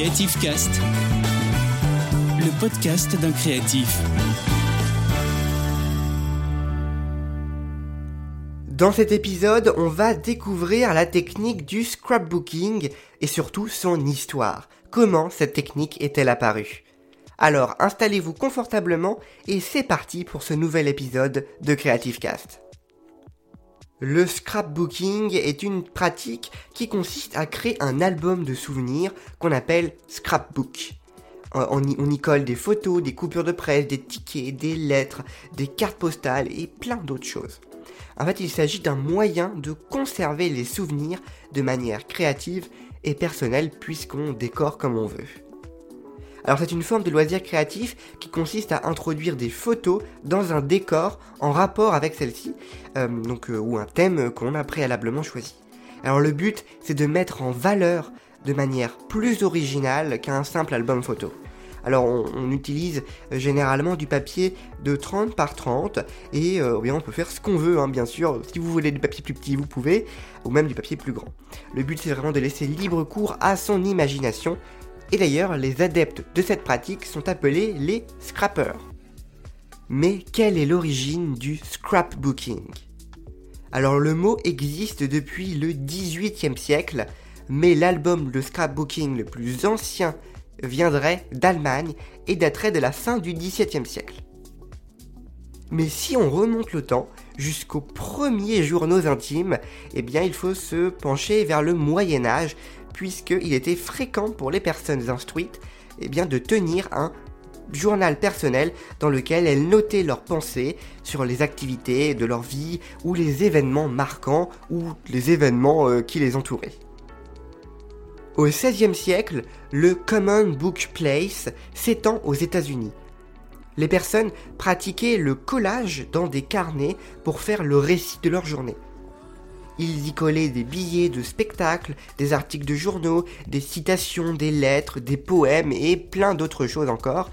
Creative Cast, le podcast d'un créatif. Dans cet épisode, on va découvrir la technique du scrapbooking et surtout son histoire. Comment cette technique est-elle apparue? Alors installez-vous confortablement et c'est parti pour ce nouvel épisode de Creative Cast. Le scrapbooking est une pratique qui consiste à créer un album de souvenirs qu'on appelle scrapbook. Euh, on y, on y, colle des photos, des coupures de presse, des tickets, des lettres, des cartes postales et plein d'autres choses. En fait, il s'agit d'un moyen de conserver les souvenirs de manière créative et personnelle puisqu'on décore comme on veut. Alors c'est une forme de loisir créatif qui consiste à introduire des photos dans un décor en rapport avec celle-ci, euh, euh, ou un thème qu'on a préalablement choisi. Alors le but, c'est de mettre en valeur de manière plus originale qu'un simple album photo. Alors on, utilise euh, généralement du papier de 30 par 30 et bien, on peut faire ce qu'on veut hein, bien sûr. Si vous voulez du papier plus petit vous pouvez ou même du papier plus grand. Le but c'est vraiment de laisser libre cours à son imagination et d'ailleurs, les adeptes de cette pratique sont appelés les scrappers. Mais quelle est l'origine du scrapbooking? Alors le mot existe depuis le 18e siècle, mais l'album de scrapbooking le plus ancien viendrait d'Allemagne et daterait de la fin du XVIIe siècle. Mais si on remonte le temps jusqu'aux premiers journaux intimes, eh bien il faut se pencher vers le Moyen Âge puisqu'il était fréquent pour les personnes instruites eh bien, de tenir un journal personnel dans lequel elles notaient leurs pensées sur les activités de leur vie ou les événements marquants ou les événements euh, qui les entouraient. Au XVIe siècle, le Common Book Place s'étend aux États-Unis. Les personnes pratiquaient le collage dans des carnets pour faire le récit de leur journée. Ils y collaient des billets de spectacles, des articles de journaux, des citations, des lettres, des poèmes et plein d'autres choses encore.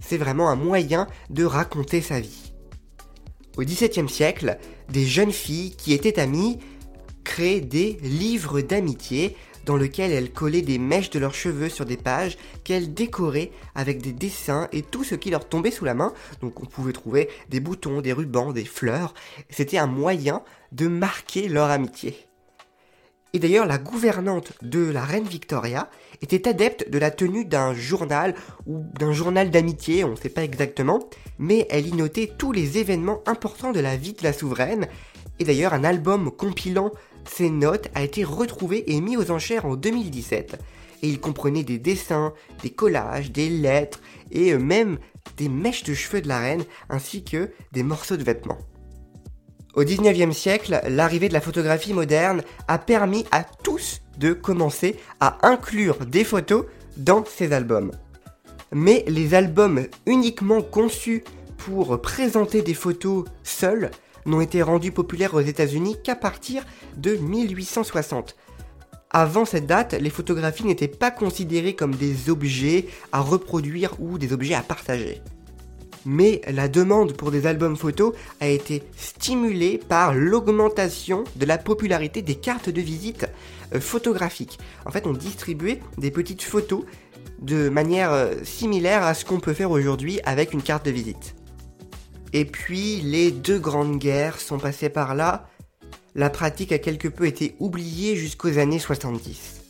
C'est vraiment un moyen de raconter sa vie. Au XVIIe siècle, des jeunes filles qui étaient amies créaient des livres d'amitié dans lesquels elles collaient des mèches de leurs cheveux sur des pages qu'elles décoraient avec des dessins et tout ce qui leur tombait sous la main. Donc on pouvait trouver des boutons, des rubans, des fleurs. C'était un moyen de marquer leur amitié. Et d'ailleurs, la gouvernante de la reine Victoria était adepte de la tenue d'un journal ou d'un journal d'amitié, on ne sait pas exactement, mais elle y notait tous les événements importants de la vie de la souveraine. Et d'ailleurs, un album compilant ces notes a été retrouvé et mis aux enchères en 2017. Et il comprenait des dessins, des collages, des lettres et euh, même des mèches de cheveux de la reine ainsi que des morceaux de vêtements. Au 19e siècle, l'arrivée de la photographie moderne a permis à tous de commencer à inclure des photos dans ces albums. Mais les albums uniquement conçus pour présenter des photos seuls n'ont été rendus populaires aux États-Unis qu'à partir de 1860. Avant cette date, les photographies n'étaient pas considérées comme des objets à reproduire ou des objets à partager. Mais la demande pour des albums photos a été stimulée par l'augmentation de la popularité des cartes de visite euh, photographiques. En fait, on distribuait des petites photos de manière euh, similaire à ce qu'on peut faire aujourd'hui avec une carte de visite. Et puis, les deux grandes guerres sont passées par là. La pratique a quelque peu été oubliée jusqu'aux années 70.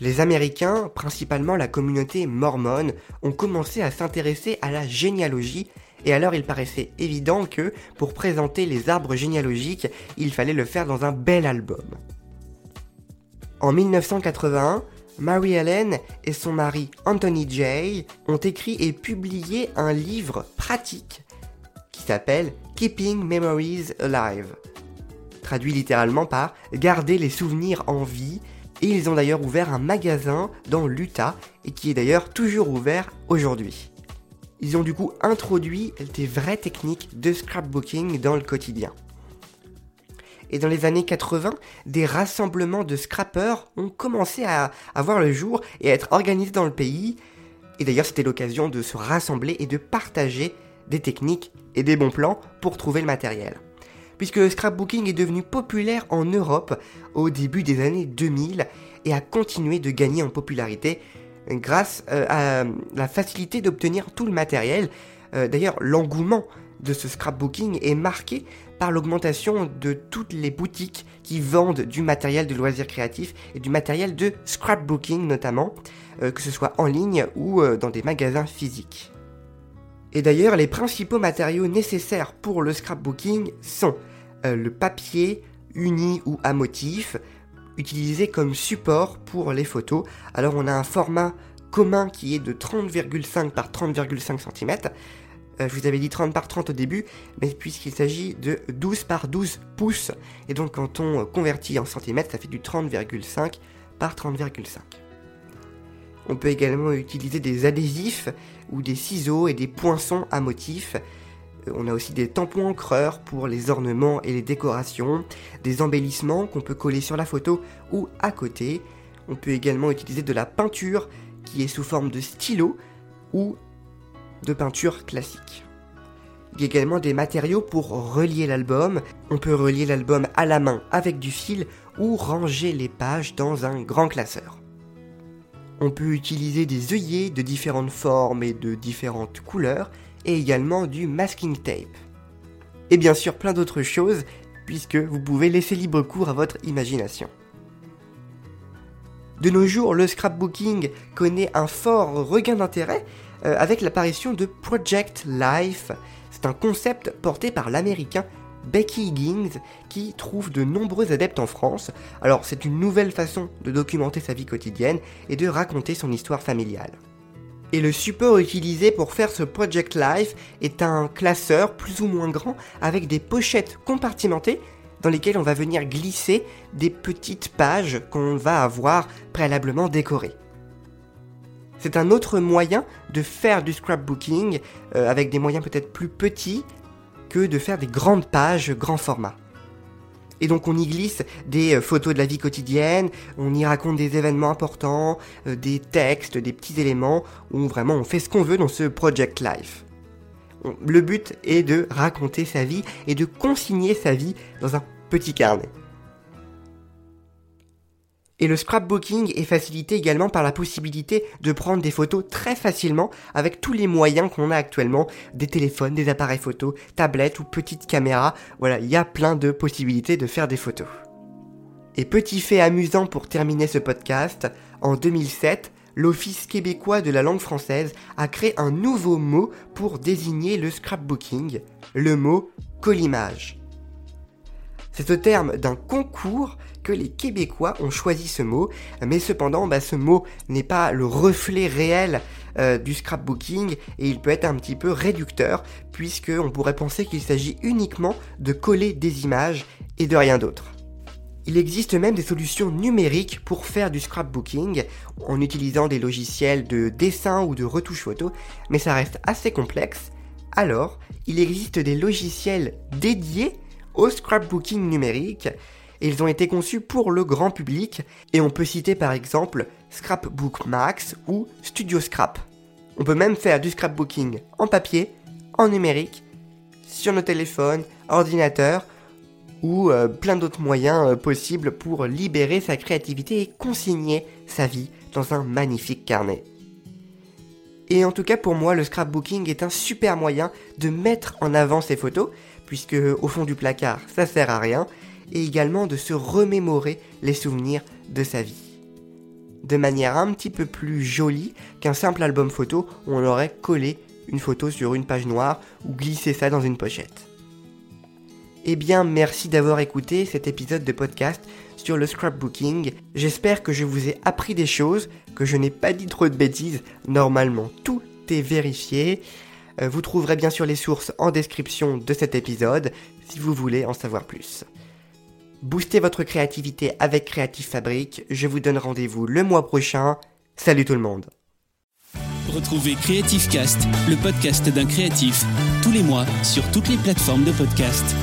Les Américains, principalement la communauté mormone, ont commencé à s'intéresser à la généalogie et alors il paraissait évident que, pour présenter les arbres généalogiques, il fallait le faire dans un bel album. En 1981, Mary Ellen et son mari Anthony Jay ont écrit et publié un livre pratique s'appelle Keeping Memories Alive, traduit littéralement par Garder les souvenirs en vie, et ils ont d'ailleurs ouvert un magasin dans l'Utah, et qui est d'ailleurs toujours ouvert aujourd'hui. Ils ont du coup introduit des vraies techniques de scrapbooking dans le quotidien. Et dans les années 80, des rassemblements de scrappers ont commencé à, à voir le jour et à être organisés dans le pays. Et d'ailleurs, c'était l'occasion de se rassembler et de partager des techniques et des bons plans pour trouver le matériel. Puisque le scrapbooking est devenu populaire en Europe au début des années 2000 et a continué de gagner en popularité grâce à la facilité d'obtenir tout le matériel. D'ailleurs, l'engouement de ce scrapbooking est marqué par l'augmentation de toutes les boutiques qui vendent du matériel de loisirs créatifs et du matériel de scrapbooking notamment, que ce soit en ligne ou dans des magasins physiques. Et d'ailleurs, les principaux matériaux nécessaires pour le scrapbooking sont euh, le papier uni ou à motif, utilisé comme support pour les photos. Alors on a un format commun qui est de 30,5 par 30,5 cm. Euh, je vous avais dit 30 par 30 au début, mais puisqu'il s'agit de 12 par 12 pouces, et donc quand on convertit en centimètres, ça fait du 30,5 par 30,5. On peut également utiliser des adhésifs ou des ciseaux et des poinçons à motifs. Euh, on a aussi des tampons encreurs pour les ornements et les décorations, des embellissements qu'on peut coller sur la photo ou à côté. On peut également utiliser de la peinture qui est sous forme de stylo ou de peinture classique. Il y a également des matériaux pour relier l'album. On peut relier l'album à la main avec du fil ou ranger les pages dans un grand classeur. On peut utiliser des œillets de différentes formes et de différentes couleurs, et également du masking tape. Et bien sûr plein d'autres choses, puisque vous pouvez laisser libre cours à votre imagination. De nos jours, le scrapbooking connaît un fort regain d'intérêt euh, avec l'apparition de Project Life. C'est un concept porté par l'américain Becky Higgins qui trouve de nombreux adeptes en France. Alors c'est une nouvelle façon de documenter sa vie quotidienne et de raconter son histoire familiale. Et le support utilisé pour faire ce Project Life est un classeur plus ou moins grand avec des pochettes compartimentées dans lesquelles on va venir glisser des petites pages qu'on va avoir préalablement décorées. C'est un autre moyen de faire du scrapbooking euh, avec des moyens peut-être plus petits que de faire des grandes pages grand format. Et donc on y glisse des euh, photos de la vie quotidienne, on y raconte des événements importants, euh, des textes, des petits éléments, où vraiment on fait ce qu'on veut dans ce Project Life. Le but est de raconter sa vie et de consigner sa vie dans un petit carnet. Et le scrapbooking est facilité également par la possibilité de prendre des photos très facilement avec tous les moyens qu'on a actuellement, des téléphones, des appareils photos, tablettes ou petites caméras. Voilà, il y a plein de possibilités de faire des photos. Et petit fait amusant pour terminer ce podcast, en 2007, l'Office québécois de la langue française a créé un nouveau mot pour désigner le scrapbooking, le mot collimage. C'est au terme d'un concours les Québécois ont choisi ce mot, mais cependant bah, ce mot n'est pas le reflet réel euh, du scrapbooking et il peut être un petit peu réducteur puisque on pourrait penser qu'il s'agit uniquement de coller des images et de rien d'autre. Il existe même des solutions numériques pour faire du scrapbooking en utilisant des logiciels de dessin ou de retouche photo, mais ça reste assez complexe. Alors, il existe des logiciels dédiés au scrapbooking numérique ils ont été conçus pour le grand public et on peut citer par exemple Scrapbook Max ou Studio Scrap. On peut même faire du scrapbooking en papier, en numérique, sur nos téléphones, ordinateurs ou euh, plein d'autres moyens euh, possibles pour libérer sa créativité et consigner sa vie dans un magnifique carnet. Et en tout cas pour moi le scrapbooking est un super moyen de mettre en avant ses photos puisque au fond du placard ça sert à rien et également de se remémorer les souvenirs de sa vie. De manière un petit peu plus jolie qu'un simple album photo où on aurait collé une photo sur une page noire ou glissé ça dans une pochette. Eh bien, merci d'avoir écouté cet épisode de podcast le scrapbooking. J'espère que je vous ai appris des choses, que je n'ai pas dit trop de bêtises. Normalement, tout est vérifié. Euh, vous trouverez bien sûr les sources en description de cet épisode si vous voulez en savoir plus. Boostez votre créativité avec Creative Fabric. Je vous donne rendez-vous le mois prochain. Salut tout le monde. Retrouvez Creative Cast, le podcast d'un créatif, tous les mois sur toutes les plateformes de podcast.